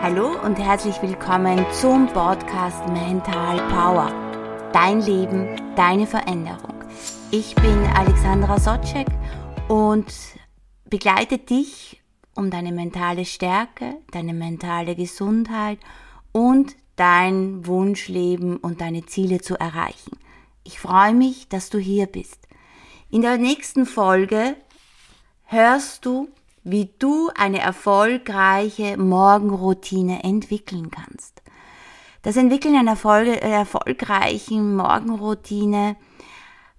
Hallo und herzlich willkommen zum Podcast Mental Power. Dein Leben, deine Veränderung. Ich bin Alexandra Sotschek und begleite dich um deine mentale Stärke, deine mentale Gesundheit und dein Wunschleben und deine Ziele zu erreichen. Ich freue mich, dass du hier bist. In der nächsten Folge hörst du wie du eine erfolgreiche Morgenroutine entwickeln kannst. Das Entwickeln einer Erfolge, äh, erfolgreichen Morgenroutine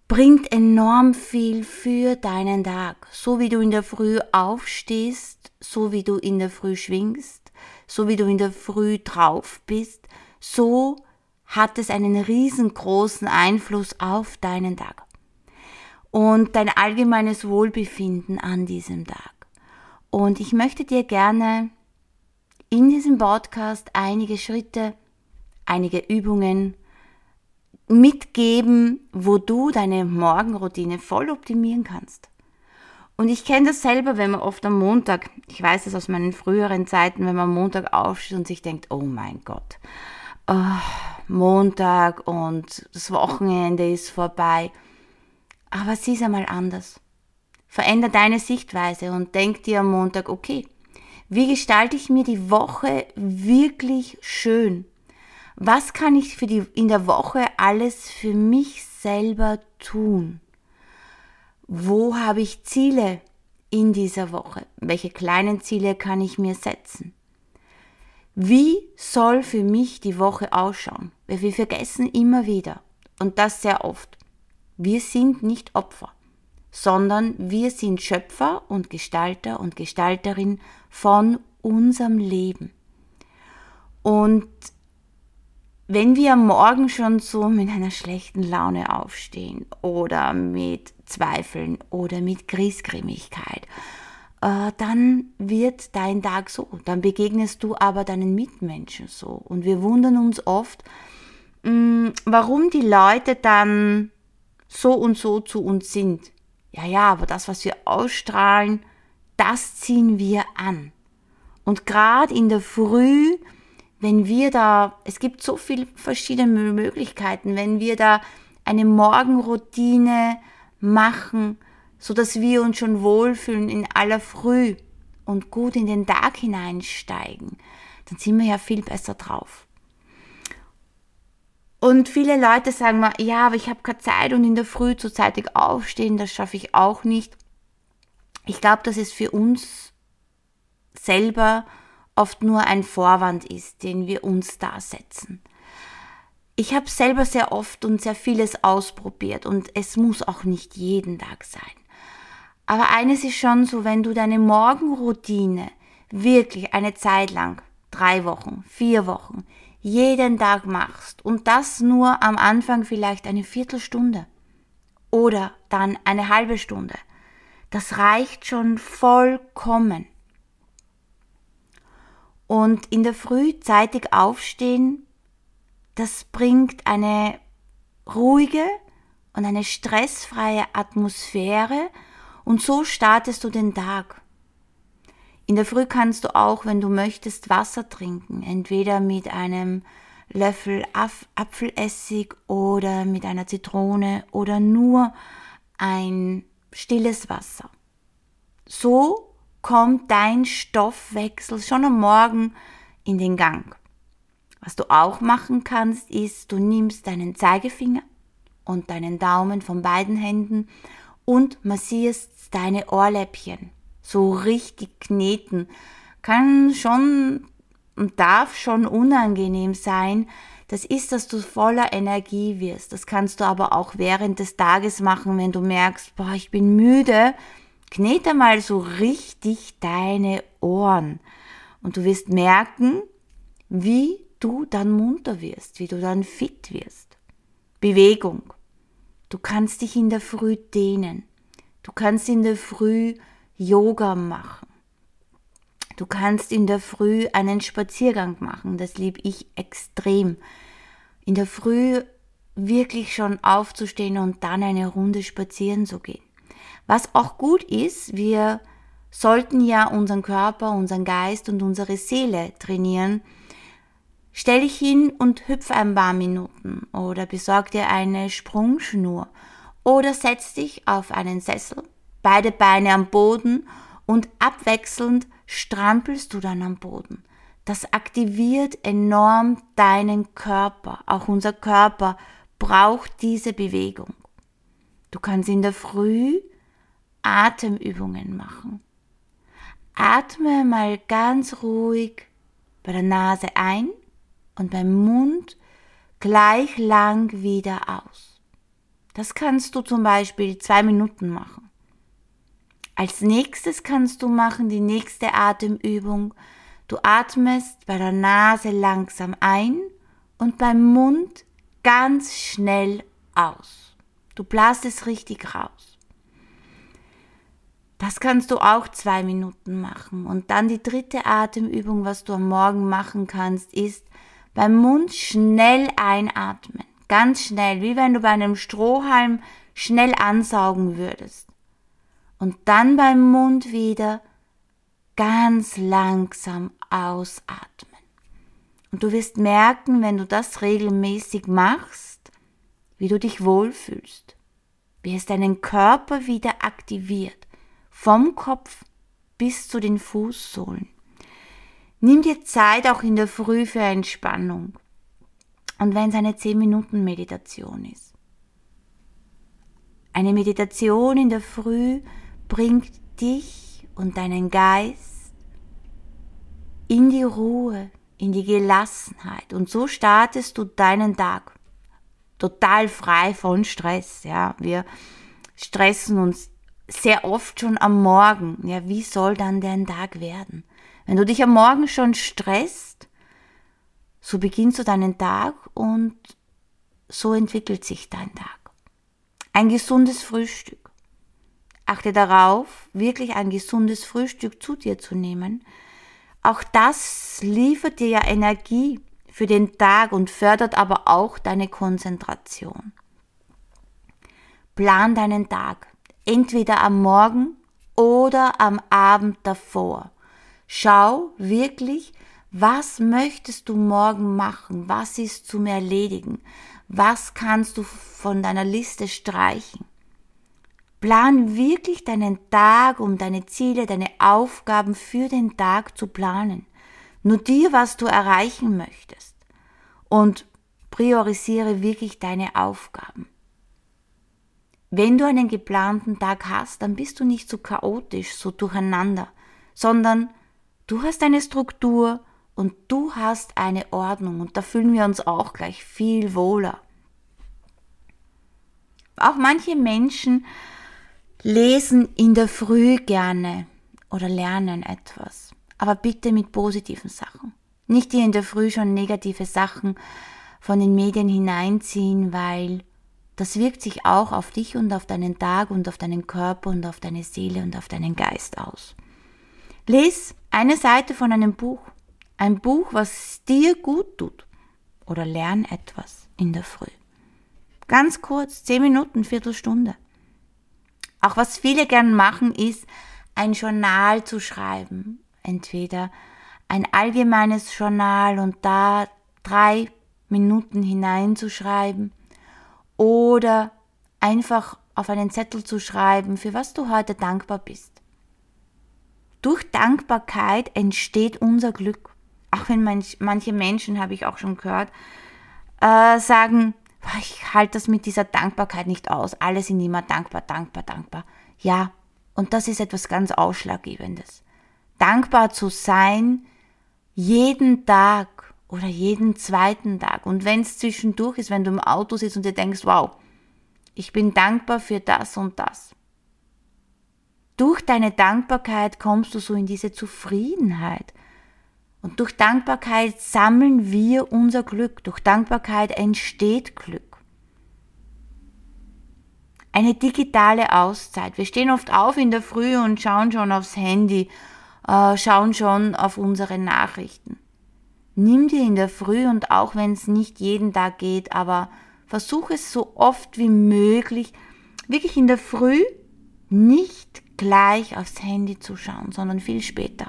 bringt enorm viel für deinen Tag. So wie du in der Früh aufstehst, so wie du in der Früh schwingst, so wie du in der Früh drauf bist, so hat es einen riesengroßen Einfluss auf deinen Tag und dein allgemeines Wohlbefinden an diesem Tag. Und ich möchte dir gerne in diesem Podcast einige Schritte, einige Übungen mitgeben, wo du deine Morgenroutine voll optimieren kannst. Und ich kenne das selber, wenn man oft am Montag, ich weiß es aus meinen früheren Zeiten, wenn man am Montag aufsteht und sich denkt, oh mein Gott, oh, Montag und das Wochenende ist vorbei. Aber es einmal anders. Veränder deine Sichtweise und denk dir am Montag, okay, wie gestalte ich mir die Woche wirklich schön? Was kann ich für die, in der Woche alles für mich selber tun? Wo habe ich Ziele in dieser Woche? Welche kleinen Ziele kann ich mir setzen? Wie soll für mich die Woche ausschauen? Weil wir vergessen immer wieder, und das sehr oft, wir sind nicht Opfer sondern wir sind Schöpfer und Gestalter und Gestalterin von unserem Leben. Und wenn wir am Morgen schon so mit einer schlechten Laune aufstehen oder mit Zweifeln oder mit Griesgrimmigkeit, äh, dann wird dein Tag so. Dann begegnest du aber deinen Mitmenschen so. Und wir wundern uns oft, mm, warum die Leute dann so und so zu uns sind. Ja, ja, aber das, was wir ausstrahlen, das ziehen wir an. Und gerade in der Früh, wenn wir da, es gibt so viele verschiedene Möglichkeiten, wenn wir da eine Morgenroutine machen, so dass wir uns schon wohlfühlen in aller Früh und gut in den Tag hineinsteigen, dann sind wir ja viel besser drauf. Und viele Leute sagen mal, ja, aber ich habe keine Zeit und in der Früh zu zeitig aufstehen, das schaffe ich auch nicht. Ich glaube, dass es für uns selber oft nur ein Vorwand ist, den wir uns da setzen. Ich habe selber sehr oft und sehr vieles ausprobiert und es muss auch nicht jeden Tag sein. Aber eines ist schon so, wenn du deine Morgenroutine wirklich eine Zeit lang, drei Wochen, vier Wochen, jeden Tag machst und das nur am Anfang vielleicht eine Viertelstunde oder dann eine halbe Stunde, das reicht schon vollkommen. Und in der Früh zeitig aufstehen, das bringt eine ruhige und eine stressfreie Atmosphäre und so startest du den Tag. In der Früh kannst du auch, wenn du möchtest, Wasser trinken, entweder mit einem Löffel Apfelessig oder mit einer Zitrone oder nur ein stilles Wasser. So kommt dein Stoffwechsel schon am Morgen in den Gang. Was du auch machen kannst, ist, du nimmst deinen Zeigefinger und deinen Daumen von beiden Händen und massierst deine Ohrläppchen so richtig kneten. Kann schon und darf schon unangenehm sein. Das ist, dass du voller Energie wirst. Das kannst du aber auch während des Tages machen, wenn du merkst, boah, ich bin müde. Knete mal so richtig deine Ohren. Und du wirst merken, wie du dann munter wirst, wie du dann fit wirst. Bewegung. Du kannst dich in der Früh dehnen. Du kannst in der Früh Yoga machen. Du kannst in der Früh einen Spaziergang machen, das liebe ich extrem. In der Früh wirklich schon aufzustehen und dann eine Runde spazieren zu gehen. Was auch gut ist, wir sollten ja unseren Körper, unseren Geist und unsere Seele trainieren. Stell dich hin und hüpf ein paar Minuten oder besorg dir eine Sprungschnur oder setz dich auf einen Sessel, beide Beine am Boden und abwechselnd strampelst du dann am Boden. Das aktiviert enorm deinen Körper. Auch unser Körper braucht diese Bewegung. Du kannst in der Früh Atemübungen machen. Atme mal ganz ruhig bei der Nase ein und beim Mund gleich lang wieder aus. Das kannst du zum Beispiel zwei Minuten machen. Als nächstes kannst du machen die nächste Atemübung. Du atmest bei der Nase langsam ein und beim Mund ganz schnell aus. Du blasst es richtig raus. Das kannst du auch zwei Minuten machen. Und dann die dritte Atemübung, was du am Morgen machen kannst, ist beim Mund schnell einatmen. Ganz schnell, wie wenn du bei einem Strohhalm schnell ansaugen würdest. Und dann beim Mund wieder ganz langsam ausatmen. Und du wirst merken, wenn du das regelmäßig machst, wie du dich wohlfühlst, wie es deinen Körper wieder aktiviert vom Kopf bis zu den Fußsohlen. Nimm dir Zeit auch in der Früh für Entspannung. Und wenn es eine 10 Minuten Meditation ist. Eine Meditation in der Früh bringt dich und deinen Geist in die Ruhe, in die Gelassenheit. Und so startest du deinen Tag total frei von Stress. Ja, wir stressen uns sehr oft schon am Morgen. Ja, wie soll dann dein Tag werden? Wenn du dich am Morgen schon stresst, so beginnst du deinen Tag und so entwickelt sich dein Tag. Ein gesundes Frühstück. Achte darauf, wirklich ein gesundes Frühstück zu dir zu nehmen. Auch das liefert dir ja Energie für den Tag und fördert aber auch deine Konzentration. Plan deinen Tag entweder am Morgen oder am Abend davor. Schau wirklich, was möchtest du morgen machen? Was ist zum Erledigen? Was kannst du von deiner Liste streichen? Plan wirklich deinen Tag, um deine Ziele, deine Aufgaben für den Tag zu planen. Notiere, was du erreichen möchtest. Und priorisiere wirklich deine Aufgaben. Wenn du einen geplanten Tag hast, dann bist du nicht so chaotisch, so durcheinander, sondern du hast eine Struktur und du hast eine Ordnung und da fühlen wir uns auch gleich viel wohler. Auch manche Menschen lesen in der Früh gerne oder lernen etwas, aber bitte mit positiven Sachen. Nicht die in der Früh schon negative Sachen von den Medien hineinziehen, weil das wirkt sich auch auf dich und auf deinen Tag und auf deinen Körper und auf deine Seele und auf deinen Geist aus. Lies eine Seite von einem Buch. Ein Buch, was dir gut tut. Oder lern etwas in der Früh. Ganz kurz, zehn Minuten, Viertelstunde. Auch was viele gern machen, ist, ein Journal zu schreiben. Entweder ein allgemeines Journal und da drei Minuten hineinzuschreiben oder einfach auf einen Zettel zu schreiben, für was du heute dankbar bist. Durch Dankbarkeit entsteht unser Glück. Auch wenn manche Menschen, habe ich auch schon gehört, äh, sagen, ich halte das mit dieser Dankbarkeit nicht aus. Alle sind immer dankbar, dankbar, dankbar. Ja, und das ist etwas ganz Ausschlaggebendes. Dankbar zu sein, jeden Tag oder jeden zweiten Tag. Und wenn es zwischendurch ist, wenn du im Auto sitzt und dir denkst, wow, ich bin dankbar für das und das. Durch deine Dankbarkeit kommst du so in diese Zufriedenheit. Und durch Dankbarkeit sammeln wir unser Glück. Durch Dankbarkeit entsteht Glück. Eine digitale Auszeit. Wir stehen oft auf in der Früh und schauen schon aufs Handy, äh, schauen schon auf unsere Nachrichten. Nimm dir in der Früh und auch wenn es nicht jeden Tag geht, aber versuch es so oft wie möglich, wirklich in der Früh nicht gleich aufs Handy zu schauen, sondern viel später.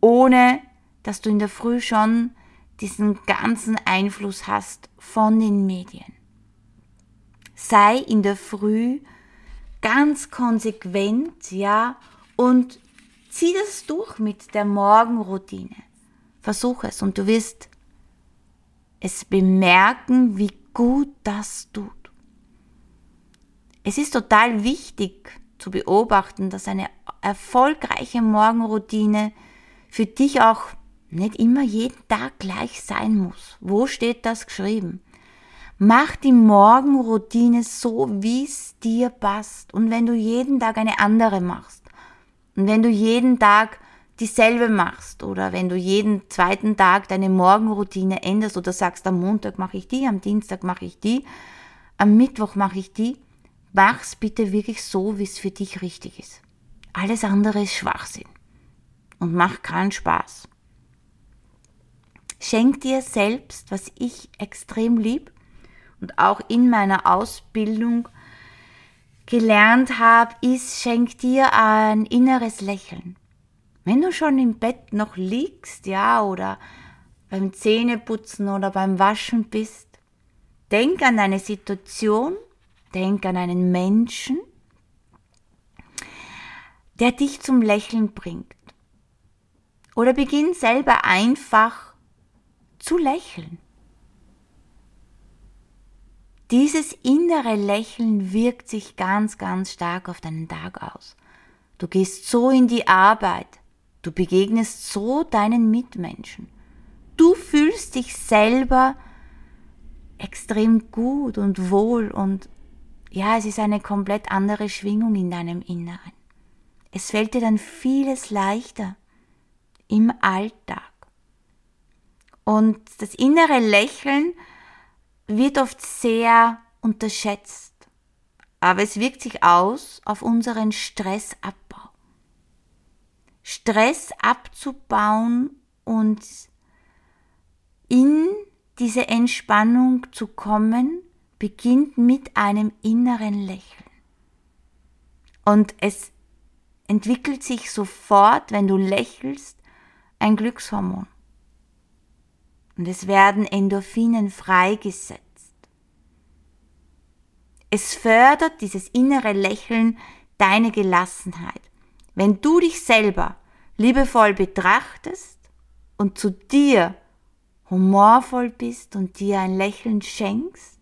Ohne dass du in der Früh schon diesen ganzen Einfluss hast von den Medien. Sei in der Früh ganz konsequent, ja, und zieh das durch mit der Morgenroutine. Versuch es und du wirst es bemerken, wie gut das tut. Es ist total wichtig zu beobachten, dass eine erfolgreiche Morgenroutine für dich auch nicht immer jeden Tag gleich sein muss. Wo steht das geschrieben? Mach die Morgenroutine so, wie es dir passt. Und wenn du jeden Tag eine andere machst, und wenn du jeden Tag dieselbe machst, oder wenn du jeden zweiten Tag deine Morgenroutine änderst oder sagst, am Montag mache ich die, am Dienstag mache ich die, am Mittwoch mache ich die, mach's bitte wirklich so, wie es für dich richtig ist. Alles andere ist Schwachsinn und macht keinen Spaß. Schenk dir selbst, was ich extrem lieb und auch in meiner Ausbildung gelernt habe, ist, schenk dir ein inneres Lächeln. Wenn du schon im Bett noch liegst, ja, oder beim Zähneputzen oder beim Waschen bist, denk an eine Situation, denk an einen Menschen, der dich zum Lächeln bringt. Oder beginn selber einfach zu lächeln. Dieses innere Lächeln wirkt sich ganz, ganz stark auf deinen Tag aus. Du gehst so in die Arbeit, du begegnest so deinen Mitmenschen. Du fühlst dich selber extrem gut und wohl und ja, es ist eine komplett andere Schwingung in deinem Inneren. Es fällt dir dann vieles leichter im Alltag. Und das innere Lächeln wird oft sehr unterschätzt, aber es wirkt sich aus auf unseren Stressabbau. Stress abzubauen und in diese Entspannung zu kommen, beginnt mit einem inneren Lächeln. Und es entwickelt sich sofort, wenn du lächelst, ein Glückshormon und es werden Endorphinen freigesetzt. Es fördert dieses innere Lächeln deine Gelassenheit. Wenn du dich selber liebevoll betrachtest und zu dir humorvoll bist und dir ein Lächeln schenkst,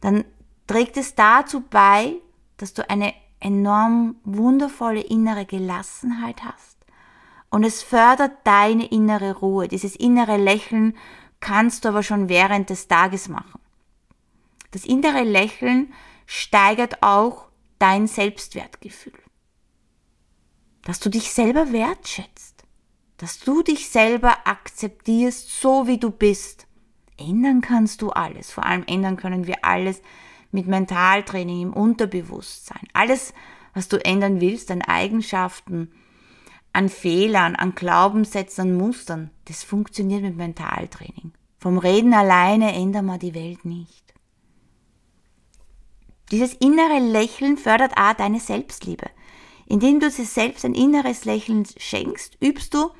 dann trägt es dazu bei, dass du eine enorm wundervolle innere Gelassenheit hast und es fördert deine innere Ruhe. Dieses innere Lächeln kannst du aber schon während des Tages machen. Das innere Lächeln steigert auch dein Selbstwertgefühl. Dass du dich selber wertschätzt. Dass du dich selber akzeptierst, so wie du bist. Ändern kannst du alles. Vor allem ändern können wir alles mit Mentaltraining im Unterbewusstsein. Alles, was du ändern willst, deine Eigenschaften, an Fehlern, an Glaubenssätzen, an Mustern. Das funktioniert mit Mentaltraining. Vom Reden alleine ändern wir die Welt nicht. Dieses innere Lächeln fördert auch deine Selbstliebe. Indem du dir selbst ein inneres Lächeln schenkst, übst du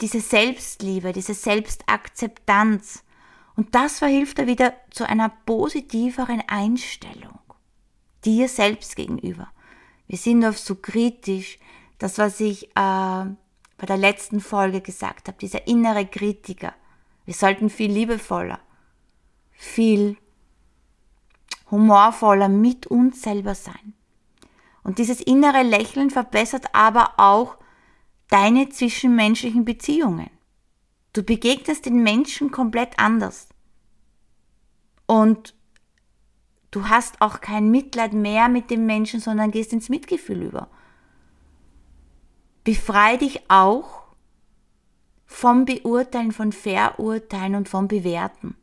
diese Selbstliebe, diese Selbstakzeptanz. Und das verhilft dir wieder zu einer positiveren Einstellung dir selbst gegenüber. Wir sind oft so kritisch, das, was ich äh, bei der letzten Folge gesagt habe, dieser innere Kritiker. Wir sollten viel liebevoller, viel humorvoller mit uns selber sein. Und dieses innere Lächeln verbessert aber auch deine zwischenmenschlichen Beziehungen. Du begegnest den Menschen komplett anders. Und du hast auch kein Mitleid mehr mit dem Menschen, sondern gehst ins Mitgefühl über. Befrei dich auch vom Beurteilen, von Verurteilen und vom Bewerten.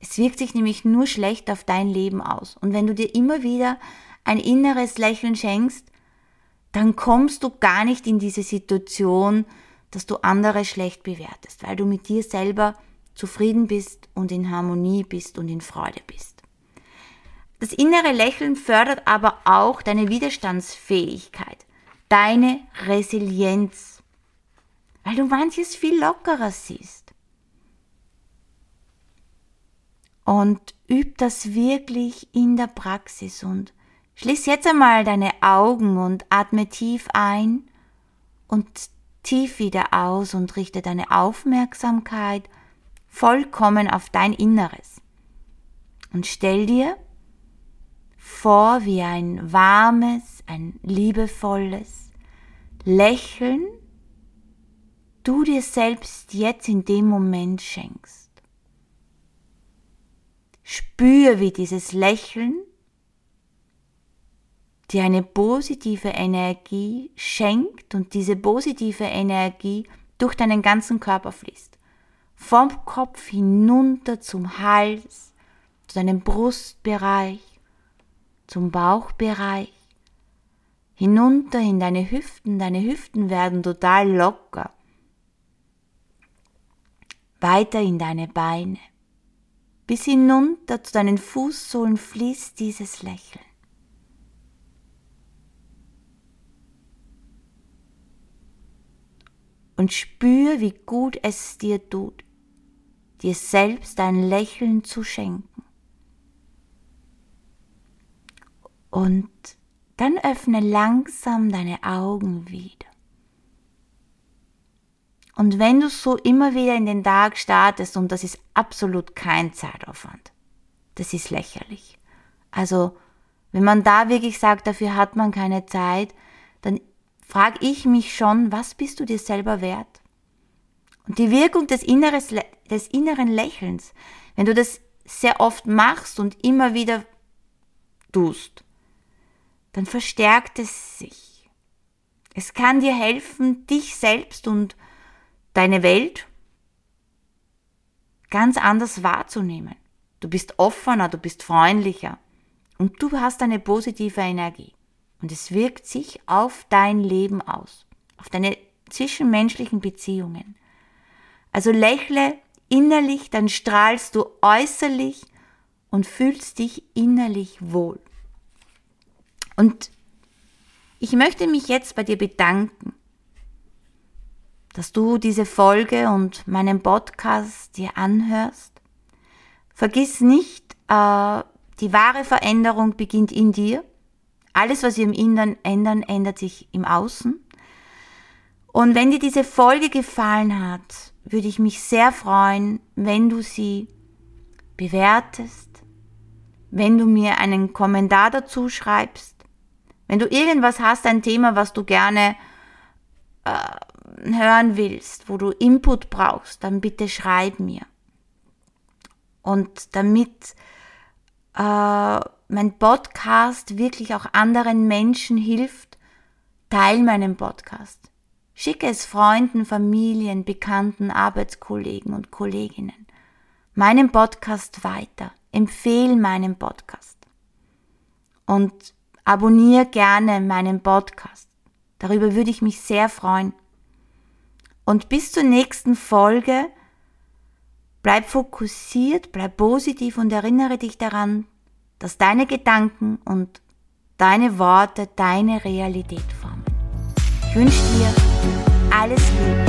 Es wirkt sich nämlich nur schlecht auf dein Leben aus. Und wenn du dir immer wieder ein inneres Lächeln schenkst, dann kommst du gar nicht in diese Situation, dass du andere schlecht bewertest, weil du mit dir selber zufrieden bist und in Harmonie bist und in Freude bist. das innere Lächeln fördert aber auch deine Widerstandsfähigkeit, deine Resilienz, weil du manches viel lockerer siehst. Und üb das wirklich in der Praxis und schließ jetzt einmal deine Augen und atme tief ein und tief wieder aus und richte deine Aufmerksamkeit vollkommen auf dein Inneres. Und stell dir vor, wie ein warmes, ein liebevolles Lächeln du dir selbst jetzt in dem Moment schenkst. Spür, wie dieses Lächeln dir eine positive Energie schenkt und diese positive Energie durch deinen ganzen Körper fließt. Vom Kopf hinunter zum Hals, zu deinem Brustbereich, zum Bauchbereich, hinunter in deine Hüften. Deine Hüften werden total locker. Weiter in deine Beine. Bis hinunter zu deinen Fußsohlen fließt dieses Lächeln. Und spür, wie gut es dir tut, dir selbst ein Lächeln zu schenken. Und dann öffne langsam deine Augen wieder. Und wenn du so immer wieder in den Tag startest, und das ist absolut kein Zeitaufwand, das ist lächerlich. Also, wenn man da wirklich sagt, dafür hat man keine Zeit, dann frage ich mich schon, was bist du dir selber wert? Und die Wirkung des, Inneres, des inneren Lächelns, wenn du das sehr oft machst und immer wieder tust, dann verstärkt es sich. Es kann dir helfen, dich selbst und deine Welt ganz anders wahrzunehmen. Du bist offener, du bist freundlicher und du hast eine positive Energie. Und es wirkt sich auf dein Leben aus, auf deine zwischenmenschlichen Beziehungen. Also lächle innerlich, dann strahlst du äußerlich und fühlst dich innerlich wohl. Und ich möchte mich jetzt bei dir bedanken, dass du diese Folge und meinen Podcast dir anhörst. Vergiss nicht, äh, die wahre Veränderung beginnt in dir. Alles, was wir im Inneren ändern, ändert sich im Außen. Und wenn dir diese Folge gefallen hat, würde ich mich sehr freuen, wenn du sie bewertest, wenn du mir einen Kommentar dazu schreibst wenn du irgendwas hast, ein Thema, was du gerne äh, hören willst, wo du Input brauchst, dann bitte schreib mir. Und damit äh, mein Podcast wirklich auch anderen Menschen hilft, teil meinen Podcast. Schicke es Freunden, Familien, Bekannten, Arbeitskollegen und Kolleginnen. Meinen Podcast weiter. Empfehle meinen Podcast. Und Abonniere gerne meinen Podcast. Darüber würde ich mich sehr freuen. Und bis zur nächsten Folge, bleib fokussiert, bleib positiv und erinnere dich daran, dass deine Gedanken und deine Worte deine Realität formen. Ich wünsche dir alles Liebe.